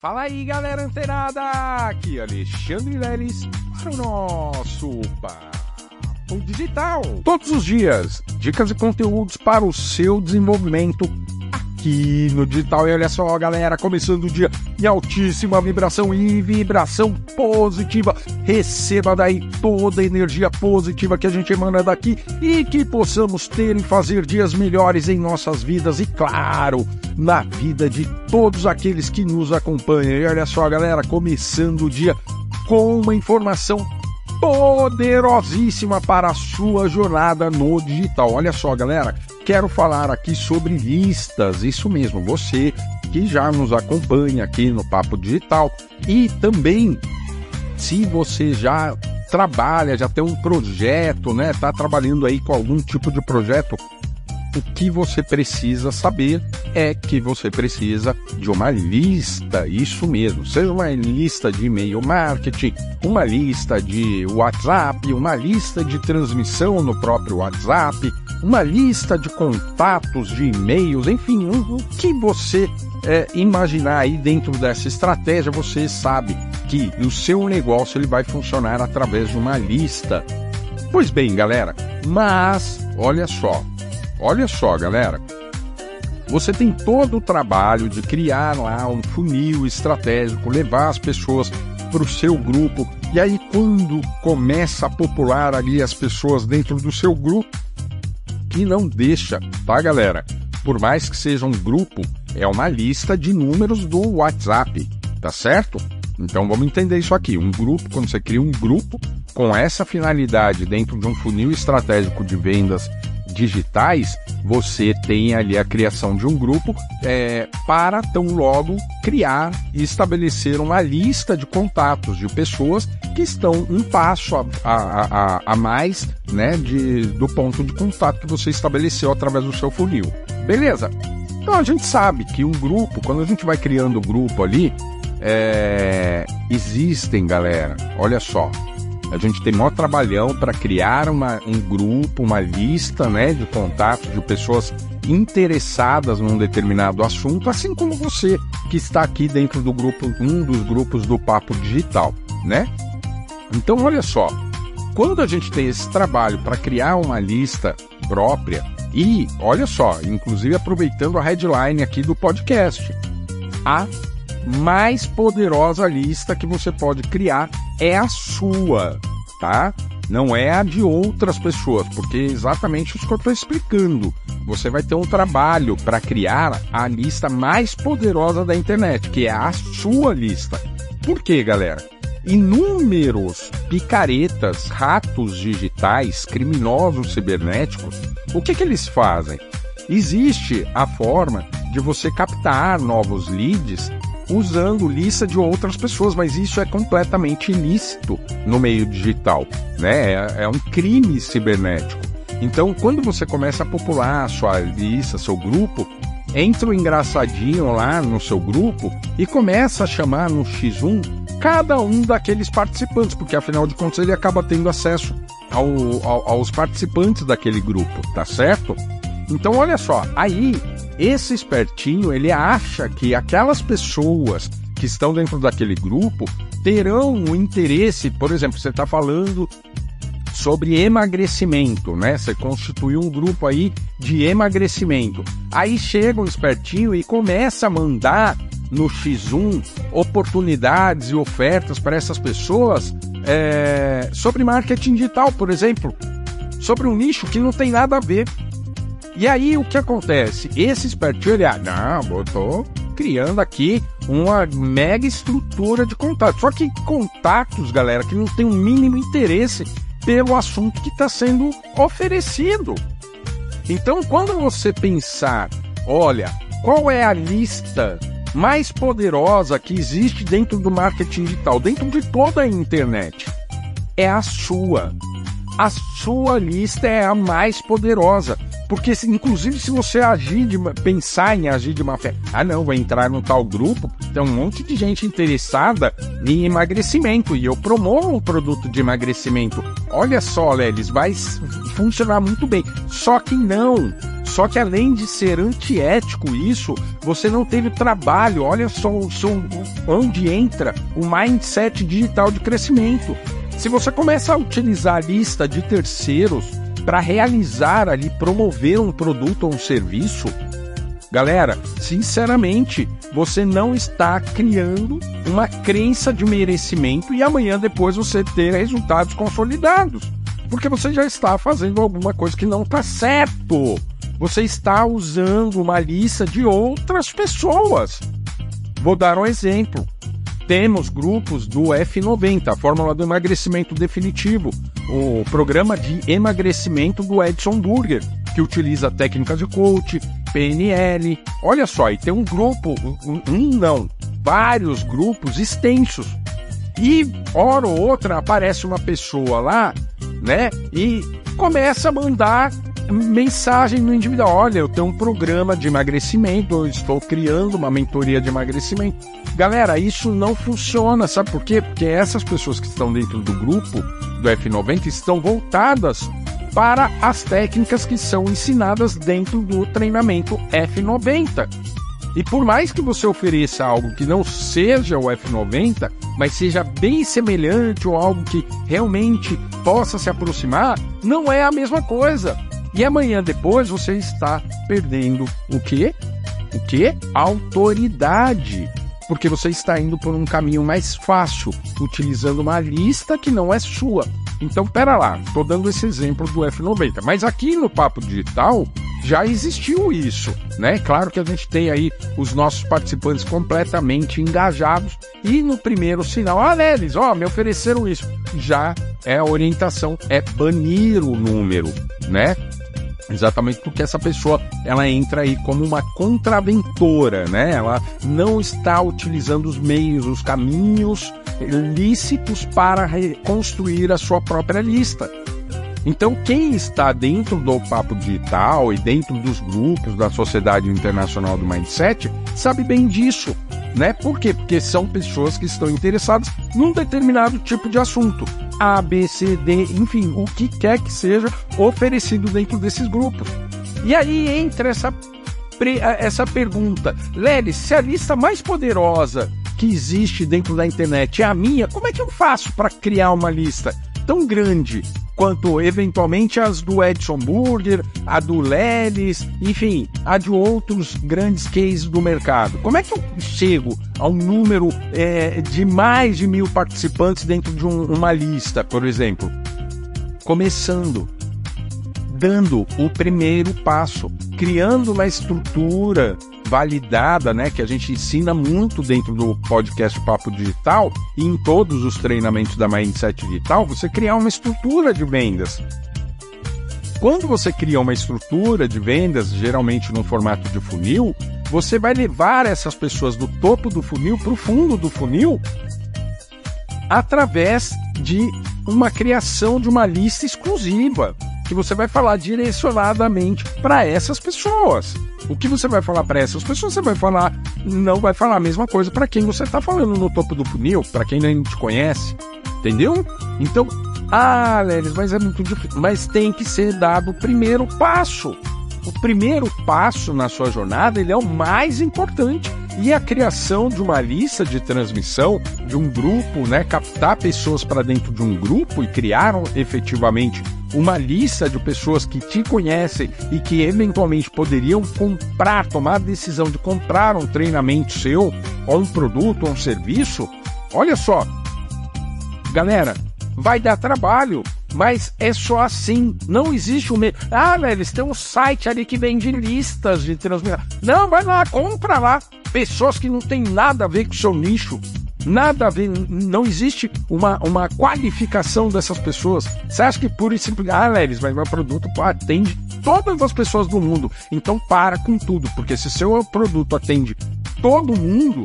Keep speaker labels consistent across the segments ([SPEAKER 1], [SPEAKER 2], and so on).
[SPEAKER 1] Fala aí, galera antenada! Aqui Alexandre Leles para o nosso Papo Digital. Todos os dias, dicas e conteúdos para o seu desenvolvimento aqui no digital. E olha só, galera, começando o dia em altíssima vibração e vibração positiva. Receba daí toda a energia positiva que a gente emana daqui e que possamos ter e fazer dias melhores em nossas vidas e, claro, na vida de todos aqueles que nos acompanham. E olha só, galera, começando o dia com uma informação poderosíssima para a sua jornada no digital. Olha só, galera, quero falar aqui sobre listas. Isso mesmo, você que já nos acompanha aqui no Papo Digital e também se você já trabalha, já tem um projeto, né? Tá trabalhando aí com algum tipo de projeto, o que você precisa saber é que você precisa de uma lista, isso mesmo, seja uma lista de e-mail marketing, uma lista de WhatsApp, uma lista de transmissão no próprio WhatsApp, uma lista de contatos de e-mails, enfim, o que você é, imaginar aí dentro dessa estratégia, você sabe que o seu negócio ele vai funcionar através de uma lista. Pois bem, galera, mas olha só, Olha só, galera. Você tem todo o trabalho de criar lá um funil estratégico, levar as pessoas para o seu grupo. E aí, quando começa a popular ali as pessoas dentro do seu grupo, que não deixa, tá, galera? Por mais que seja um grupo, é uma lista de números do WhatsApp, tá certo? Então vamos entender isso aqui. Um grupo, quando você cria um grupo com essa finalidade dentro de um funil estratégico de vendas digitais, você tem ali a criação de um grupo é, para tão logo criar e estabelecer uma lista de contatos de pessoas que estão um passo a, a, a, a mais né, de, do ponto de contato que você estabeleceu através do seu funil. Beleza? Então a gente sabe que um grupo, quando a gente vai criando o grupo ali, é, existem, galera, olha só, a gente tem maior trabalhão para criar uma, um grupo, uma lista né, de contatos de pessoas interessadas num determinado assunto, assim como você que está aqui dentro do grupo, um dos grupos do Papo Digital, né? Então, olha só, quando a gente tem esse trabalho para criar uma lista própria, e olha só, inclusive aproveitando a headline aqui do podcast, a mais poderosa lista que você pode criar é a sua, tá? Não é a de outras pessoas, porque exatamente isso que eu estou explicando. Você vai ter um trabalho para criar a lista mais poderosa da internet, que é a sua lista. Por quê, galera? Inúmeros picaretas, ratos digitais, criminosos cibernéticos, o que, que eles fazem? Existe a forma de você captar novos leads usando lista de outras pessoas, mas isso é completamente ilícito no meio digital, né? É, é um crime cibernético. Então, quando você começa a popular a sua lista, seu grupo, entra o um engraçadinho lá no seu grupo e começa a chamar no X1 cada um daqueles participantes, porque afinal de contas ele acaba tendo acesso ao, ao, aos participantes daquele grupo, tá certo? Então, olha só, aí esse espertinho, ele acha que aquelas pessoas que estão dentro daquele grupo terão o interesse, por exemplo, você está falando sobre emagrecimento, né? Você constituiu um grupo aí de emagrecimento. Aí chega um espertinho e começa a mandar no X1 oportunidades e ofertas para essas pessoas é, sobre marketing digital, por exemplo, sobre um nicho que não tem nada a ver. E aí o que acontece? Esse espertinho, ele, ah, não, eu tô criando aqui uma mega estrutura de contatos. Só que contatos, galera, que não tem o mínimo interesse pelo assunto que está sendo oferecido. Então, quando você pensar, olha, qual é a lista mais poderosa que existe dentro do marketing digital, dentro de toda a internet? É a sua. A sua lista é a mais poderosa. Porque, inclusive, se você agir de pensar em agir de má fé, ah, não, vou entrar no tal grupo, tem um monte de gente interessada em emagrecimento e eu promovo um produto de emagrecimento. Olha só, Lelis, vai funcionar muito bem. Só que não. Só que além de ser antiético isso, você não teve trabalho. Olha só, só onde entra o mindset digital de crescimento. Se você começa a utilizar a lista de terceiros para realizar ali, promover um produto ou um serviço, galera, sinceramente, você não está criando uma crença de merecimento e amanhã depois você ter resultados consolidados. Porque você já está fazendo alguma coisa que não está certo. Você está usando uma lista de outras pessoas. Vou dar um exemplo. Temos grupos do F90, a Fórmula do Emagrecimento Definitivo, o programa de emagrecimento do Edson Burger, que utiliza técnicas de coach, PNL. Olha só, e tem um grupo, um não, vários grupos extensos. E hora ou outra aparece uma pessoa lá, né? E começa a mandar mensagem no individual. Olha, eu tenho um programa de emagrecimento, eu estou criando uma mentoria de emagrecimento. Galera, isso não funciona, sabe por quê? Porque essas pessoas que estão dentro do grupo do F90 estão voltadas para as técnicas que são ensinadas dentro do treinamento F90. E por mais que você ofereça algo que não seja o F90, mas seja bem semelhante ou algo que realmente possa se aproximar, não é a mesma coisa. E amanhã depois você está perdendo o quê? O quê? Autoridade. Porque você está indo por um caminho mais fácil, utilizando uma lista que não é sua. Então, pera lá, estou dando esse exemplo do F90, mas aqui no Papo Digital já existiu isso, né? Claro que a gente tem aí os nossos participantes completamente engajados e no primeiro sinal, ah, Lelis, ó, me ofereceram isso. Já é a orientação, é banir o número, né? Exatamente porque essa pessoa ela entra aí como uma contraventora, né? Ela não está utilizando os meios, os caminhos lícitos para reconstruir a sua própria lista. Então, quem está dentro do papo digital e dentro dos grupos da Sociedade Internacional do Mindset sabe bem disso, né? Por quê? Porque são pessoas que estão interessadas num determinado tipo de assunto. A, B, C, D, enfim, o que quer que seja oferecido dentro desses grupos. E aí entra essa, essa pergunta: Lelis, se a lista mais poderosa que existe dentro da internet é a minha, como é que eu faço para criar uma lista tão grande quanto eventualmente as do Edson Burger, a do Lelis, enfim, a de outros grandes cases do mercado. Como é que eu chego a um número é, de mais de mil participantes dentro de um, uma lista, por exemplo? Começando, dando o primeiro passo, criando uma estrutura validada, né, que a gente ensina muito dentro do podcast Papo Digital e em todos os treinamentos da Mindset Digital, você criar uma estrutura de vendas. Quando você cria uma estrutura de vendas, geralmente no formato de funil, você vai levar essas pessoas do topo do funil para o fundo do funil através de uma criação de uma lista exclusiva que você vai falar direcionadamente para essas pessoas. O que você vai falar para essas pessoas, você vai falar, não vai falar a mesma coisa para quem você está falando no topo do funil, para quem não te conhece, entendeu? Então, ah, Lelis, mas é muito difícil. Mas tem que ser dado o primeiro passo. O primeiro passo na sua jornada, ele é o mais importante. E a criação de uma lista de transmissão de um grupo, né, captar pessoas para dentro de um grupo e criar efetivamente uma lista de pessoas que te conhecem e que eventualmente poderiam comprar, tomar a decisão de comprar um treinamento seu, ou um produto, ou um serviço, olha só, galera, vai dar trabalho, mas é só assim. Não existe um meio. Ah, eles têm um site ali que vende listas de transmissão. Não, vai lá, compra lá. Pessoas que não tem nada a ver com o seu nicho. Nada a ver, não existe uma, uma qualificação dessas pessoas. Você acha que pura e simples, ah, Leves, mas meu produto atende todas as pessoas do mundo. Então para com tudo, porque se seu produto atende todo mundo,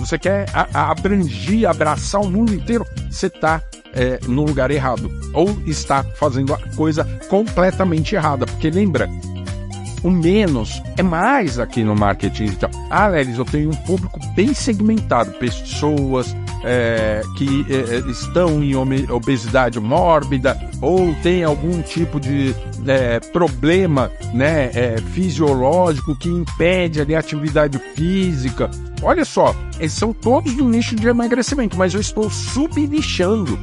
[SPEAKER 1] você quer a, a abraçar o mundo inteiro, você está é, no lugar errado. Ou está fazendo a coisa completamente errada. Porque lembra, o menos é mais aqui no marketing digital. Ah, Lelis, eu tenho um público bem segmentado, pessoas é, que é, estão em obesidade mórbida ou tem algum tipo de é, problema né, é, fisiológico que impede ali, a atividade física. Olha só, eles são todos do nicho de emagrecimento, mas eu estou subnichando.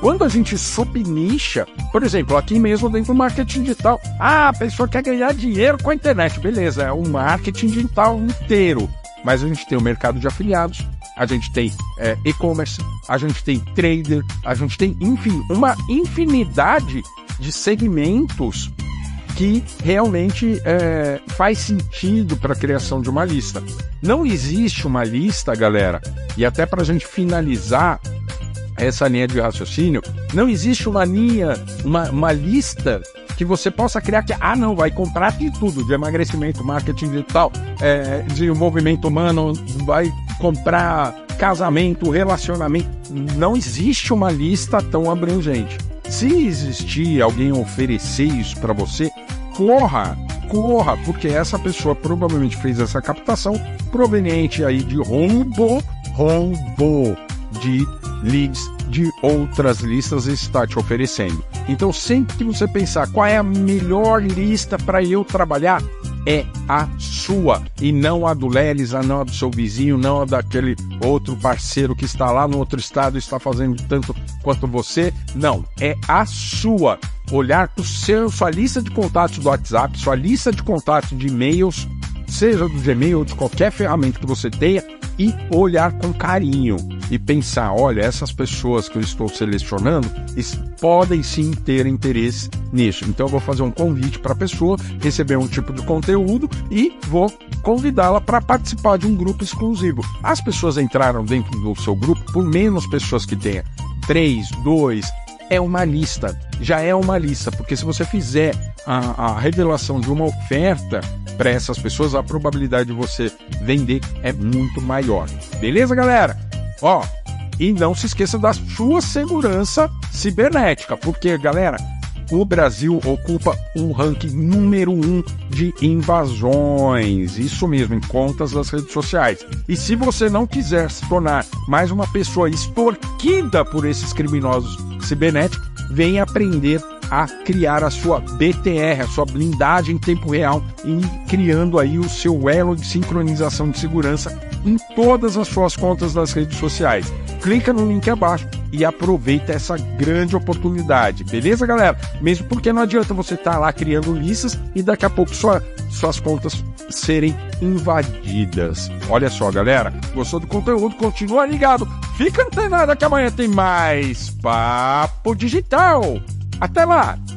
[SPEAKER 1] Quando a gente subnicha, por exemplo, aqui mesmo dentro do marketing digital, ah, a pessoa quer ganhar dinheiro com a internet, beleza, é o marketing digital inteiro. Mas a gente tem o mercado de afiliados, a gente tem é, e-commerce, a gente tem trader, a gente tem, enfim, uma infinidade de segmentos que realmente é, faz sentido para a criação de uma lista. Não existe uma lista, galera, e até para a gente finalizar essa linha de raciocínio, não existe uma linha, uma, uma lista que você possa criar que, ah, não, vai comprar de tudo, de emagrecimento, marketing digital, é, de movimento humano, vai comprar casamento, relacionamento. Não existe uma lista tão abrangente. Se existir alguém oferecer isso para você, corra, corra, porque essa pessoa provavelmente fez essa captação proveniente aí de rombo, rombo de leads de outras listas está te oferecendo. Então, sempre que você pensar qual é a melhor lista para eu trabalhar, é a sua e não a do Lelis, não a do seu vizinho, não a daquele outro parceiro que está lá no outro estado e está fazendo tanto quanto você. Não, é a sua. Olhar para seu, sua lista de contatos do WhatsApp, sua lista de contatos de e-mails, seja do Gmail ou de qualquer ferramenta que você tenha, e olhar com carinho e pensar: olha, essas pessoas que eu estou selecionando podem sim ter interesse nisso. Então eu vou fazer um convite para a pessoa receber um tipo de conteúdo e vou convidá-la para participar de um grupo exclusivo. As pessoas entraram dentro do seu grupo por menos pessoas que tenha. Três, dois, é uma lista, já é uma lista, porque se você fizer a, a revelação de uma oferta para essas pessoas, a probabilidade de você vender é muito maior. Beleza, galera? Ó, e não se esqueça da sua segurança cibernética, porque, galera, o Brasil ocupa o ranking número um de invasões. Isso mesmo, em contas das redes sociais. E se você não quiser se tornar mais uma pessoa extorquida por esses criminosos cibernéticos, venha aprender a criar a sua BTR, a sua blindagem em tempo real, e criando aí o seu elo de sincronização de segurança em todas as suas contas das redes sociais. Clica no link abaixo e aproveita essa grande oportunidade, beleza, galera? Mesmo porque não adianta você estar tá lá criando listas e daqui a pouco sua, suas contas serem invadidas. Olha só, galera, gostou do conteúdo? Continua ligado. Fica antenado que amanhã tem mais Papo Digital. Até lá!